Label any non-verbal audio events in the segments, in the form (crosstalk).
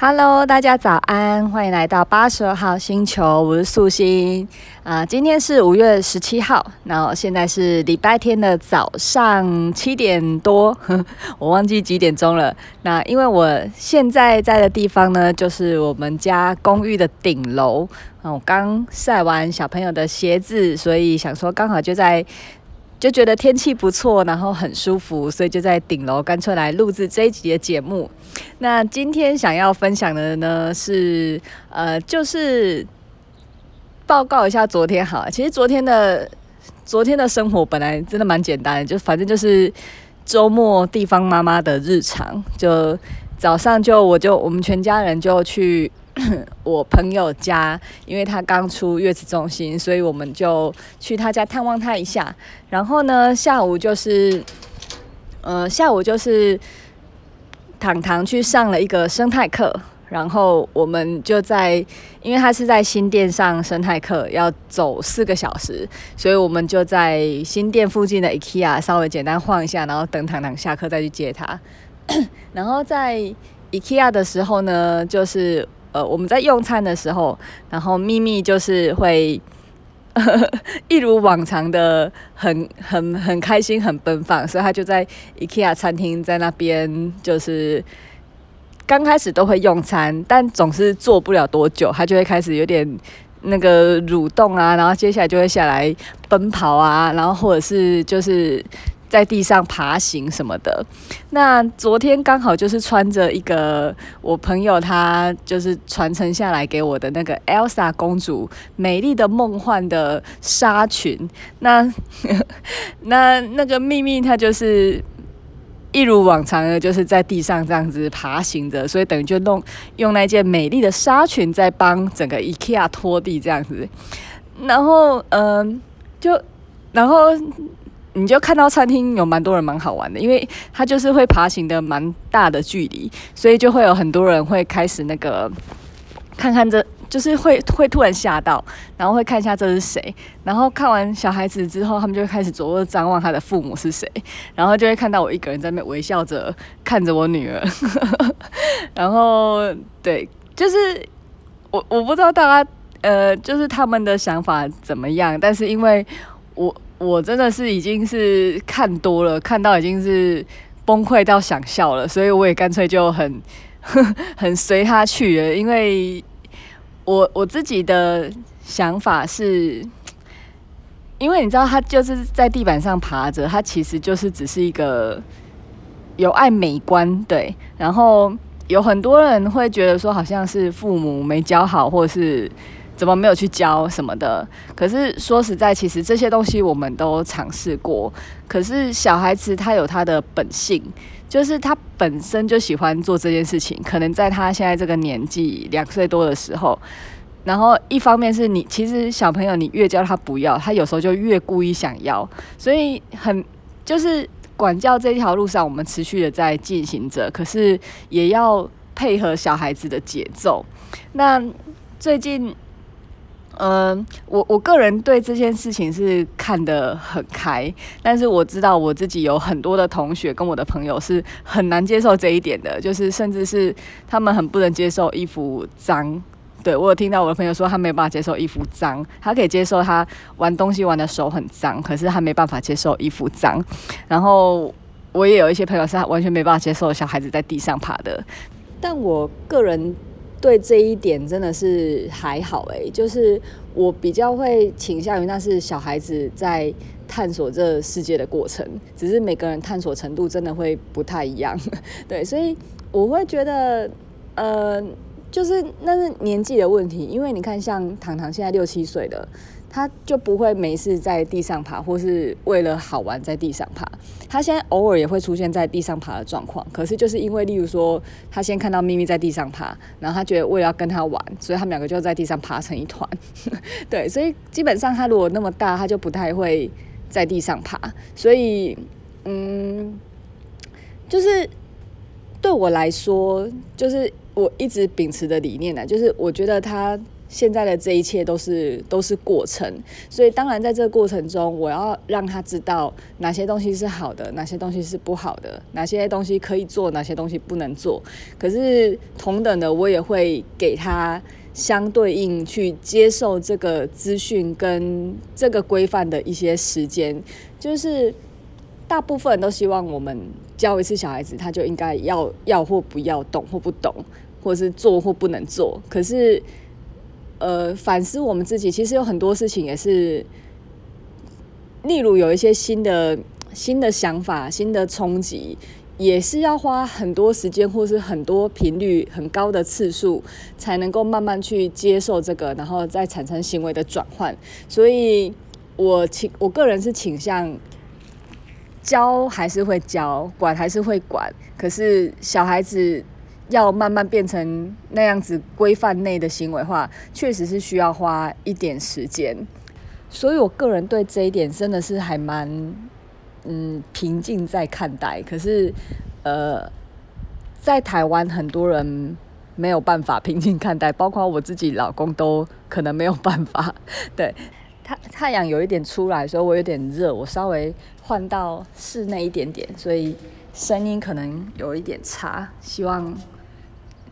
Hello，大家早安，欢迎来到八十二号星球，我是素心啊、今天是五月十七号，然后现在是礼拜天的早上七点多，呵 (laughs) 我忘记几点钟了。那因为我现在在的地方呢，就是我们家公寓的顶楼。我刚晒完小朋友的鞋子，所以想说刚好就在。就觉得天气不错，然后很舒服，所以就在顶楼干脆来录制这一集的节目。那今天想要分享的呢是，呃，就是报告一下昨天好。其实昨天的昨天的生活本来真的蛮简单的，就反正就是周末地方妈妈的日常。就早上就我就我们全家人就去。(coughs) 我朋友家，因为他刚出月子中心，所以我们就去他家探望他一下。然后呢，下午就是，呃，下午就是糖糖去上了一个生态课，然后我们就在，因为他是在新店上生态课，要走四个小时，所以我们就在新店附近的 IKEA 稍微简单晃一下，然后等糖糖下课再去接他。(coughs) 然后在 IKEA 的时候呢，就是。呃，我们在用餐的时候，然后咪咪就是会 (laughs) 一如往常的很很很开心、很奔放，所以他就在 IKEA 餐厅在那边，就是刚开始都会用餐，但总是坐不了多久，他就会开始有点那个蠕动啊，然后接下来就会下来奔跑啊，然后或者是就是。在地上爬行什么的，那昨天刚好就是穿着一个我朋友他就是传承下来给我的那个 Elsa 公主美丽的梦幻的纱裙，那 (laughs) 那那个秘密它就是一如往常的，就是在地上这样子爬行着，所以等于就弄用那件美丽的纱裙在帮整个 IKEA 拖地这样子，然后嗯，就然后。你就看到餐厅有蛮多人蛮好玩的，因为他就是会爬行的蛮大的距离，所以就会有很多人会开始那个看看这，就是会会突然吓到，然后会看一下这是谁，然后看完小孩子之后，他们就开始左右张望他的父母是谁，然后就会看到我一个人在那微笑着看着我女儿，(laughs) 然后对，就是我我不知道大家呃，就是他们的想法怎么样，但是因为我。我真的是已经是看多了，看到已经是崩溃到想笑了，所以我也干脆就很 (laughs) 很随他去了。因为我我自己的想法是，因为你知道，他就是在地板上爬着，他其实就是只是一个有爱美观，对。然后有很多人会觉得说，好像是父母没教好，或者是。怎么没有去教什么的？可是说实在，其实这些东西我们都尝试过。可是小孩子他有他的本性，就是他本身就喜欢做这件事情。可能在他现在这个年纪两岁多的时候，然后一方面是你其实小朋友你越教他不要，他有时候就越故意想要。所以很就是管教这条路上，我们持续的在进行着，可是也要配合小孩子的节奏。那最近。嗯，我我个人对这件事情是看得很开，但是我知道我自己有很多的同学跟我的朋友是很难接受这一点的，就是甚至是他们很不能接受衣服脏。对，我有听到我的朋友说，他没有办法接受衣服脏，他可以接受他玩东西玩的手很脏，可是他没办法接受衣服脏。然后我也有一些朋友是他完全没办法接受小孩子在地上爬的，但我个人。对这一点真的是还好诶，就是我比较会倾向于那是小孩子在探索这世界的过程，只是每个人探索程度真的会不太一样，(laughs) 对，所以我会觉得，呃，就是那是年纪的问题，因为你看像糖糖现在六七岁的。他就不会没事在地上爬，或是为了好玩在地上爬。他现在偶尔也会出现在地上爬的状况，可是就是因为，例如说，他先看到咪咪在地上爬，然后他觉得为了要跟他玩，所以他们两个就在地上爬成一团。(laughs) 对，所以基本上他如果那么大，他就不太会在地上爬。所以，嗯，就是对我来说，就是我一直秉持的理念呢，就是我觉得他。现在的这一切都是都是过程，所以当然在这个过程中，我要让他知道哪些东西是好的，哪些东西是不好的，哪些东西可以做，哪些东西不能做。可是同等的，我也会给他相对应去接受这个资讯跟这个规范的一些时间。就是大部分都希望我们教一次小孩子，他就应该要要或不要，懂或不懂，或是做或不能做。可是。呃，反思我们自己，其实有很多事情也是，例如有一些新的新的想法、新的冲击，也是要花很多时间，或是很多频率很高的次数，才能够慢慢去接受这个，然后再产生行为的转换。所以我倾我个人是倾向教还是会教，管还是会管，可是小孩子。要慢慢变成那样子规范内的行为化，确实是需要花一点时间。所以我个人对这一点真的是还蛮嗯平静在看待。可是呃，在台湾很多人没有办法平静看待，包括我自己老公都可能没有办法。对，太太阳有一点出来，所以我有点热，我稍微换到室内一点点，所以声音可能有一点差，希望。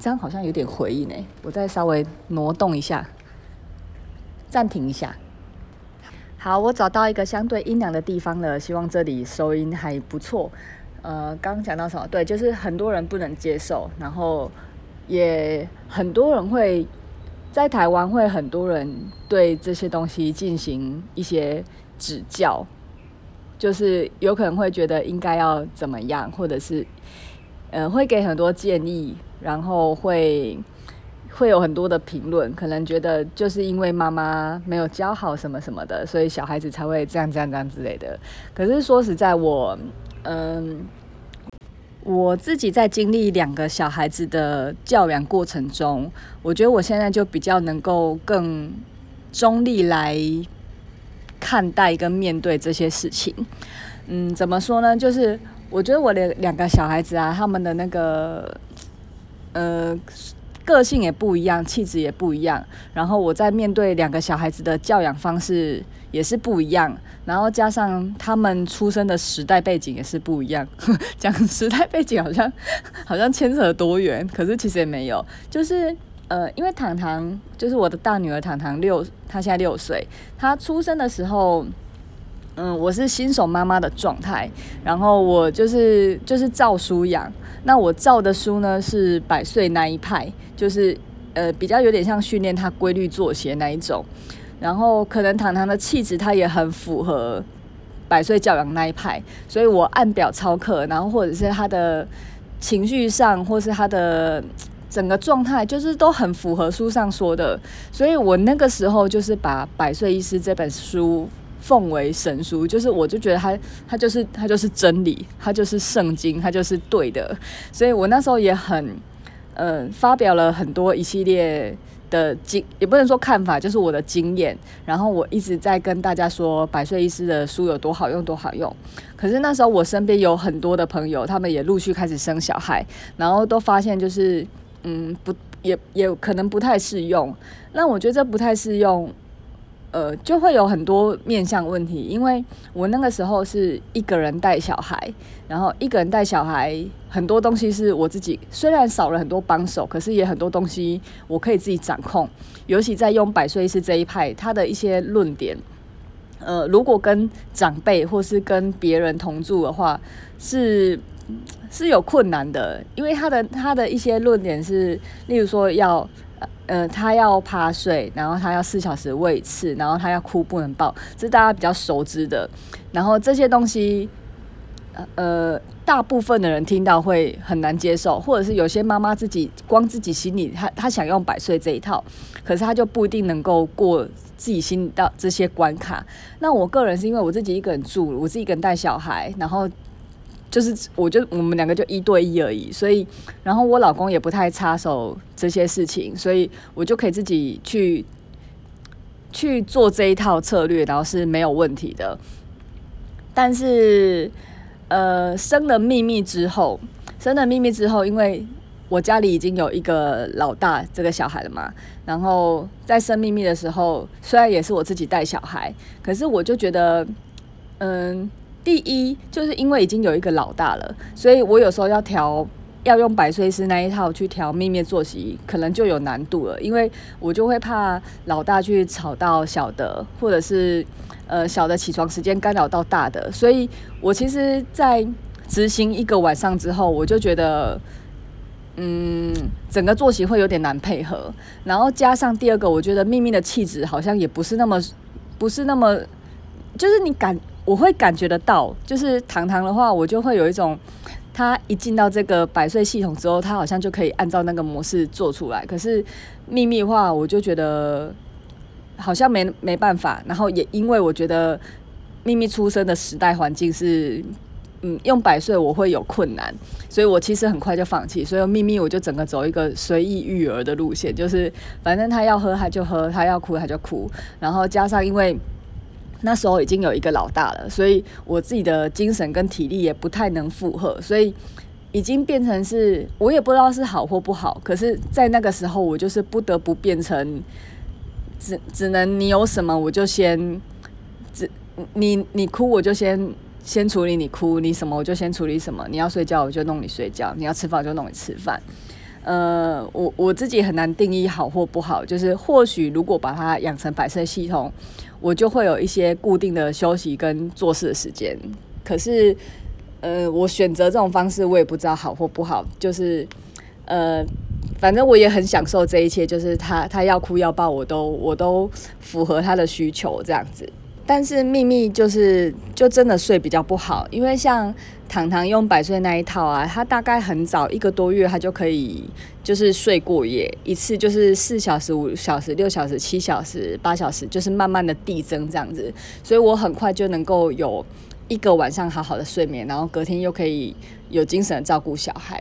这样好像有点回音诶，我再稍微挪动一下，暂停一下。好，我找到一个相对阴凉的地方了，希望这里收音还不错。呃，刚刚讲到什么？对，就是很多人不能接受，然后也很多人会在台湾会很多人对这些东西进行一些指教，就是有可能会觉得应该要怎么样，或者是、呃，会给很多建议。然后会会有很多的评论，可能觉得就是因为妈妈没有教好什么什么的，所以小孩子才会这样这样这样之类的。可是说实在，我嗯，我自己在经历两个小孩子的教养过程中，我觉得我现在就比较能够更中立来看待跟面对这些事情。嗯，怎么说呢？就是我觉得我的两个小孩子啊，他们的那个。呃，个性也不一样，气质也不一样。然后我在面对两个小孩子的教养方式也是不一样。然后加上他们出生的时代背景也是不一样。(laughs) 讲时代背景好像好像牵扯多远，可是其实也没有。就是呃，因为糖糖就是我的大女儿糖糖六，她现在六岁。她出生的时候，嗯，我是新手妈妈的状态。然后我就是就是照书养。那我照的书呢是百岁那一派，就是呃比较有点像训练他规律作息那一种，然后可能糖糖的气质他也很符合百岁教养那一派，所以我按表操课，然后或者是他的情绪上，或是他的整个状态，就是都很符合书上说的，所以我那个时候就是把《百岁医师》这本书。奉为神书，就是我就觉得他他就是他就是真理，他就是圣经，他就是对的。所以我那时候也很嗯、发表了很多一系列的经，也不能说看法，就是我的经验。然后我一直在跟大家说百岁医师的书有多好用，多好用。可是那时候我身边有很多的朋友，他们也陆续开始生小孩，然后都发现就是嗯不也也可能不太适用。那我觉得这不太适用。呃，就会有很多面向问题，因为我那个时候是一个人带小孩，然后一个人带小孩，很多东西是我自己，虽然少了很多帮手，可是也很多东西我可以自己掌控。尤其在用百岁是这一派，他的一些论点，呃，如果跟长辈或是跟别人同住的话，是是有困难的，因为他的他的一些论点是，例如说要。呃，他要趴睡，然后他要四小时喂一次，然后他要哭不能抱，这是大家比较熟知的。然后这些东西，呃，大部分的人听到会很难接受，或者是有些妈妈自己光自己心里，她她想用百岁这一套，可是她就不一定能够过自己心里的这些关卡。那我个人是因为我自己一个人住，我自己一个人带小孩，然后。就是，我就我们两个就一对一而已，所以，然后我老公也不太插手这些事情，所以我就可以自己去去做这一套策略，然后是没有问题的。但是，呃，生了秘密之后，生了秘密之后，因为我家里已经有一个老大这个小孩了嘛，然后在生秘密的时候，虽然也是我自己带小孩，可是我就觉得，嗯，第一就是因为已经有一个老大了，所以我有时候要调。要用百岁师那一套去调秘密作息，可能就有难度了，因为我就会怕老大去吵到小的，或者是呃小的起床时间干扰到大的，所以我其实，在执行一个晚上之后，我就觉得，嗯，整个作息会有点难配合，然后加上第二个，我觉得秘密的气质好像也不是那么，不是那么，就是你感我会感觉得到，就是糖糖的话，我就会有一种。他一进到这个百岁系统之后，他好像就可以按照那个模式做出来。可是秘密的话，我就觉得好像没没办法。然后也因为我觉得秘密出生的时代环境是，嗯，用百岁我会有困难，所以我其实很快就放弃。所以秘密我就整个走一个随意育儿的路线，就是反正他要喝他就喝，他要哭他就哭。然后加上因为。那时候已经有一个老大了，所以我自己的精神跟体力也不太能负荷，所以已经变成是我也不知道是好或不好。可是，在那个时候，我就是不得不变成只只能你有什么我就先只你你哭我就先先处理你哭，你什么我就先处理什么。你要睡觉我就弄你睡觉，你要吃饭就弄你吃饭。呃，我我自己很难定义好或不好，就是或许如果把它养成百岁系统。我就会有一些固定的休息跟做事的时间，可是，呃，我选择这种方式，我也不知道好或不好。就是，呃，反正我也很享受这一切，就是他他要哭要抱，我都我都符合他的需求这样子。但是秘密就是就真的睡比较不好，因为像糖糖用百岁那一套啊，他大概很早一个多月他就可以就是睡过夜一次，就是四小时、五小时、六小时、七小时、八小时，就是慢慢的递增这样子，所以我很快就能够有一个晚上好好的睡眠，然后隔天又可以有精神的照顾小孩。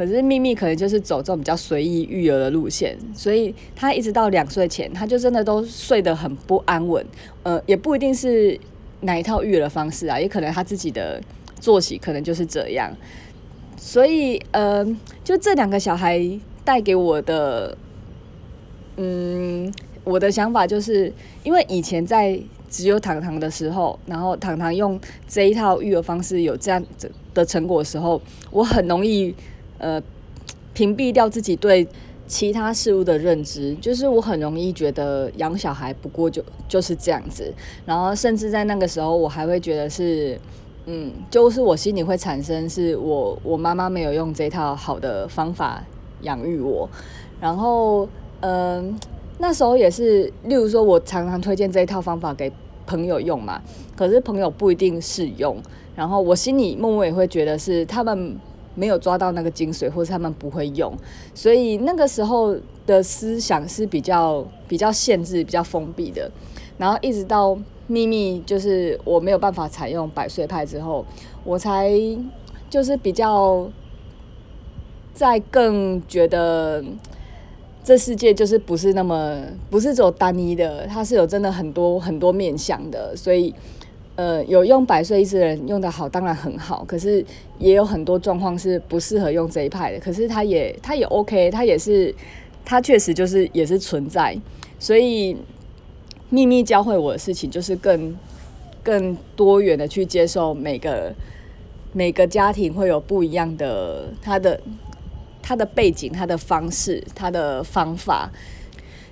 可是秘密可能就是走这种比较随意育儿的路线，所以他一直到两岁前，他就真的都睡得很不安稳。呃，也不一定是哪一套育儿的方式啊，也可能他自己的作息可能就是这样。所以，呃，就这两个小孩带给我的，嗯，我的想法就是，因为以前在只有糖糖的时候，然后糖糖用这一套育儿方式有这样的成果的时候，我很容易。呃，屏蔽掉自己对其他事物的认知，就是我很容易觉得养小孩不过就就是这样子，然后甚至在那个时候，我还会觉得是，嗯，就是我心里会产生是我我妈妈没有用这套好的方法养育我，然后嗯、那时候也是，例如说我常常推荐这一套方法给朋友用嘛，可是朋友不一定适用，然后我心里默默也会觉得是他们。没有抓到那个精髓，或者他们不会用，所以那个时候的思想是比较比较限制、比较封闭的。然后一直到秘密，就是我没有办法采用百岁派之后，我才就是比较在更觉得这世界就是不是那么不是只有单一的，它是有真的很多很多面向的，所以。呃，有用百岁意思的人用得好，当然很好。可是也有很多状况是不适合用这一派的。可是他也他也 OK，他也是他确实就是也是存在。所以秘密教会我的事情，就是更更多元的去接受每个每个家庭会有不一样的他的他的背景、他的方式、他的方法。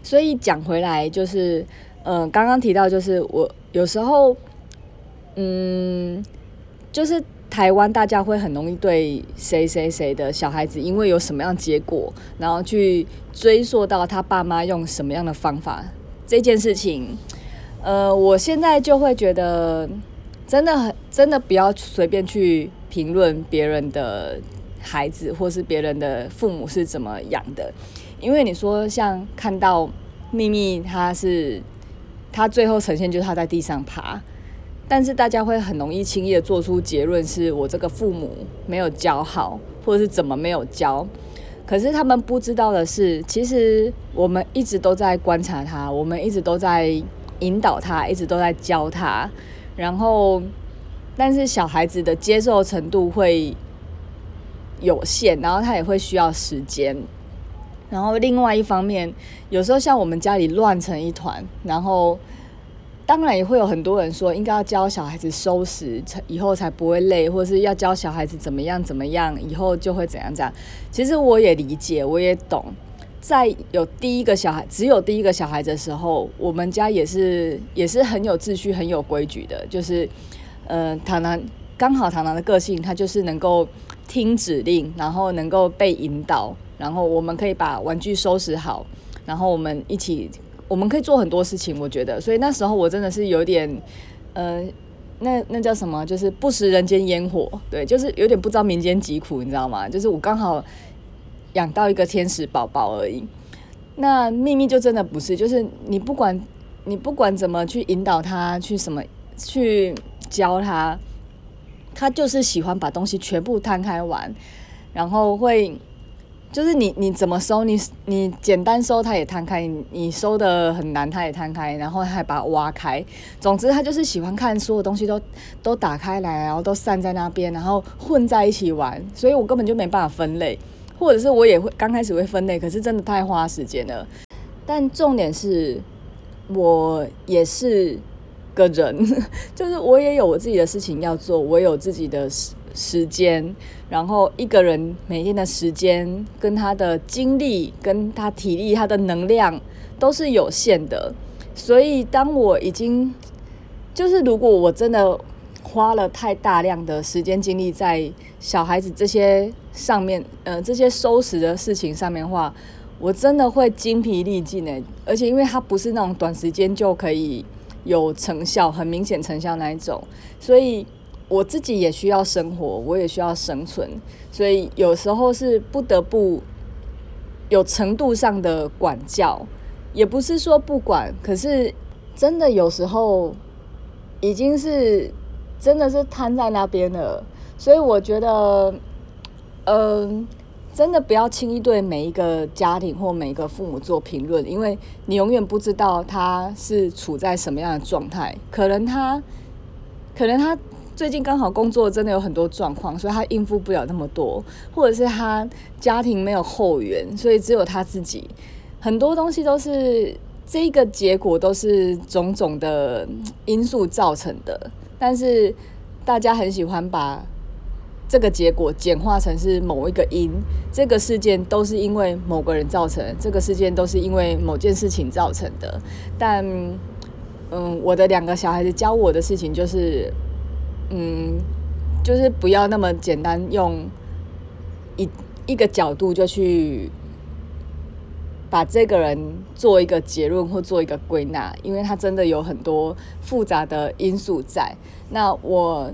所以讲回来，就是嗯，呃，刚刚提到就是我有时候。嗯，就是台湾，大家会很容易对谁谁谁的小孩子，因为有什么样结果，然后去追溯到他爸妈用什么样的方法这件事情。呃，我现在就会觉得，真的很真的不要随便去评论别人的孩子，或是别人的父母是怎么养的，因为你说像看到秘密，他是他最后呈现就是他在地上爬。但是大家会很容易轻易的做出结论，是我这个父母没有教好，或者是怎么没有教。可是他们不知道的是，其实我们一直都在观察他，我们一直都在引导他，一直都在教他。然后，但是小孩子的接受程度会有限，然后他也会需要时间。然后另外一方面，有时候像我们家里乱成一团，然后当然也会有很多人说，应该要教小孩子收拾，以后才不会累，或是要教小孩子怎么样怎么样，以后就会怎样怎样。其实我也理解，我也懂。在有第一个小孩，只有第一个小孩的时候，我们家也是也是很有秩序、很有规矩的。就是，呃，糖糖刚好糖糖的个性，他就是能够听指令，然后能够被引导，然后我们可以把玩具收拾好，然后我们一起，我们可以做很多事情。我觉得，所以那时候我真的是有点，呃，那那叫什么？就是不食人间烟火，对，就是有点不知道民间疾苦，你知道吗？就是我刚好。养到一个天使宝宝而已，那秘密就真的不是，就是你不管你不管怎么去引导他，去什么去教他，他就是喜欢把东西全部摊开玩，然后会就是你你怎么收，你你简单收他也摊开，你收的很难他也摊开，然后还把它挖开，总之他就是喜欢看所有东西都都打开来，然后都散在那边，然后混在一起玩，所以我根本就没办法分类。或者是我也会刚开始会分类，可是真的太花时间了。但重点是，我也是个人，(laughs) 就是我也有我自己的事情要做，我有自己的事时间，然后一个人每天的时间跟他的精力、跟他体力、他的能量都是有限的。所以当我已经，就是如果我真的。花了太大量的时间精力在小孩子这些上面，呃，这些收拾的事情上面的话，我真的会精疲力尽诶。而且因为它不是那种短时间就可以有成效、很明显成效那一种，所以我自己也需要生活，我也需要生存，所以有时候是不得不有程度上的管教，也不是说不管，可是真的有时候已经是。真的是瘫在那边了，所以我觉得，嗯、真的不要轻易对每一个家庭或每一个父母做评论，因为你永远不知道他是处在什么样的状态。可能他，可能他最近刚好工作真的有很多状况，所以他应付不了那么多，或者是他家庭没有后援，所以只有他自己。很多东西都是这个结果，都是种种的因素造成的。但是大家很喜欢把这个结果简化成是某一个因，这个事件都是因为某个人造成，这个事件都是因为某件事情造成的。但，嗯，我的两个小孩子教我的事情就是，嗯，就是不要那么简单用一一个角度就去。把这个人做一个结论或做一个归纳，因为他真的有很多复杂的因素在。那我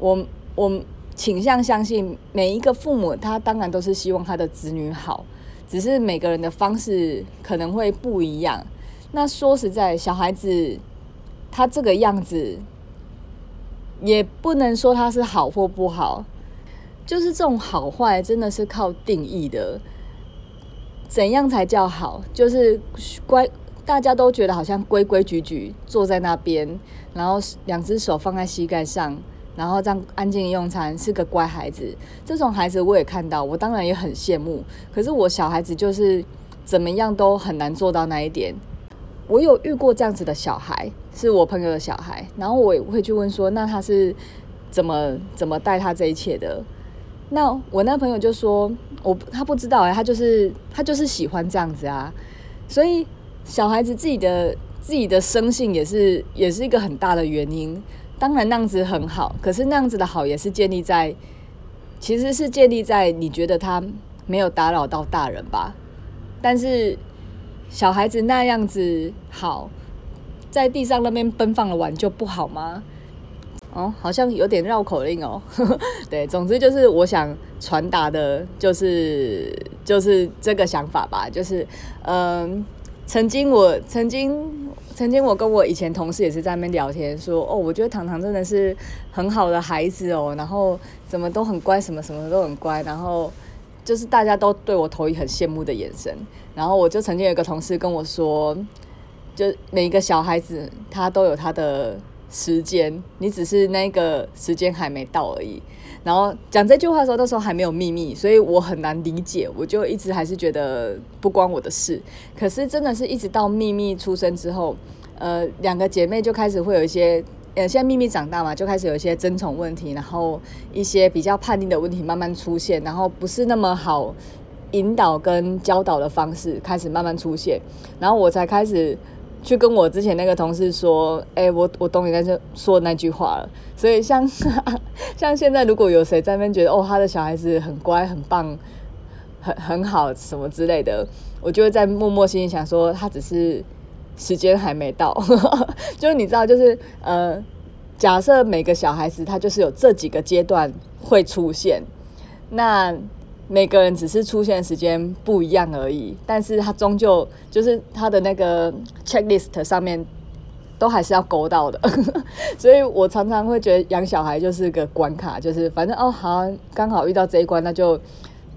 我我倾向相信每一个父母，他当然都是希望他的子女好，只是每个人的方式可能会不一样。那说实在，小孩子他这个样子，也不能说他是好或不好，就是这种好坏真的是靠定义的。怎样才叫好？就是乖，大家都觉得好像规规矩矩坐在那边，然后两只手放在膝盖上，然后这样安静用餐，是个乖孩子。这种孩子我也看到，我当然也很羡慕。可是我小孩子就是怎么样都很难做到那一点。我有遇过这样子的小孩，是我朋友的小孩，然后我也会去问说，那他是怎么怎么带他这一切的？那我那朋友就说，我他不知道哎，他就是他就是喜欢这样子啊，所以小孩子自己的自己的生性也是也是一个很大的原因。当然那样子很好，可是那样子的好也是建立在，其实是建立在你觉得他没有打扰到大人吧。但是小孩子那样子好，在地上那边奔放的玩就不好吗？哦，好像有点绕口令哦。(laughs) 对，总之就是我想传达的，就是就是这个想法吧。就是，嗯，曾经我曾经曾经我跟我以前同事也是在那边聊天，说哦，我觉得糖糖真的是很好的孩子哦，然后怎么都很乖，什么什么都很乖，然后就是大家都对我投以很羡慕的眼神。然后我就曾经有一个同事跟我说，就每一个小孩子他都有他的。时间，你只是那个时间还没到而已。然后讲这句话的时候，那时候还没有秘密，所以我很难理解，我就一直还是觉得不关我的事。可是真的是一直到秘密出生之后，呃，两个姐妹就开始会有一些，呃，现在秘密长大嘛，就开始有一些争宠问题，然后一些比较叛逆的问题慢慢出现，然后不是那么好引导跟教导的方式开始慢慢出现，然后我才开始。去跟我之前那个同事说，哎、我我懂你在这说的那句话了。所以像 (laughs) 像现在，如果有谁在那边觉得哦，他的小孩子很乖、很棒、很很好什么之类的，我就会在默默心里想说，他只是时间还没到。(laughs) 就是你知道，就是呃，假设每个小孩子他就是有这几个阶段会出现，那。每个人只是出现时间不一样而已，但是他终究就是他的那个 checklist 上面都还是要勾到的，(laughs) 所以我常常会觉得养小孩就是个关卡，就是反正哦好，刚好遇到这一关，那就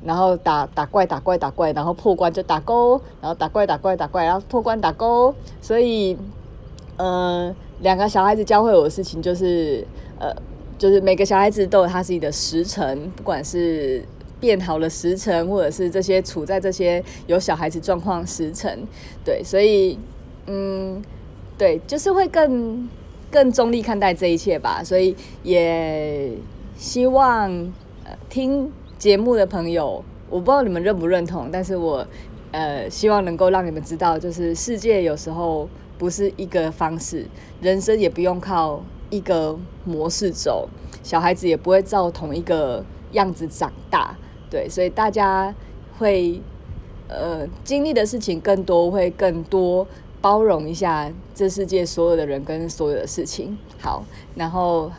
然后打打怪打怪打怪，然后破关就打勾，然后打怪打怪打怪，然后破关打勾，所以，呃，两个小孩子教会我的事情就是呃，就是每个小孩子都有他自己的时辰，不管是。变好的时辰，或者是这些处在这些有小孩子状况时辰，对，所以嗯，对，就是会更更中立看待这一切吧。所以也希望呃听节目的朋友，我不知道你们认不认同，但是我呃希望能够让你们知道，就是世界有时候不是一个方式，人生也不用靠一个模式走，小孩子也不会照同一个样子长大。对，所以大家会呃经历的事情更多，会更多包容一下这世界所有的人跟所有的事情。好，然后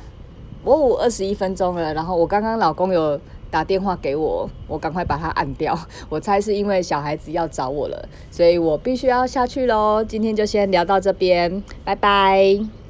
我五二十一分钟了，然后我刚刚老公有打电话给我，我赶快把它按掉。(laughs) 我猜是因为小孩子要找我了，所以我必须要下去喽。今天就先聊到这边，拜拜。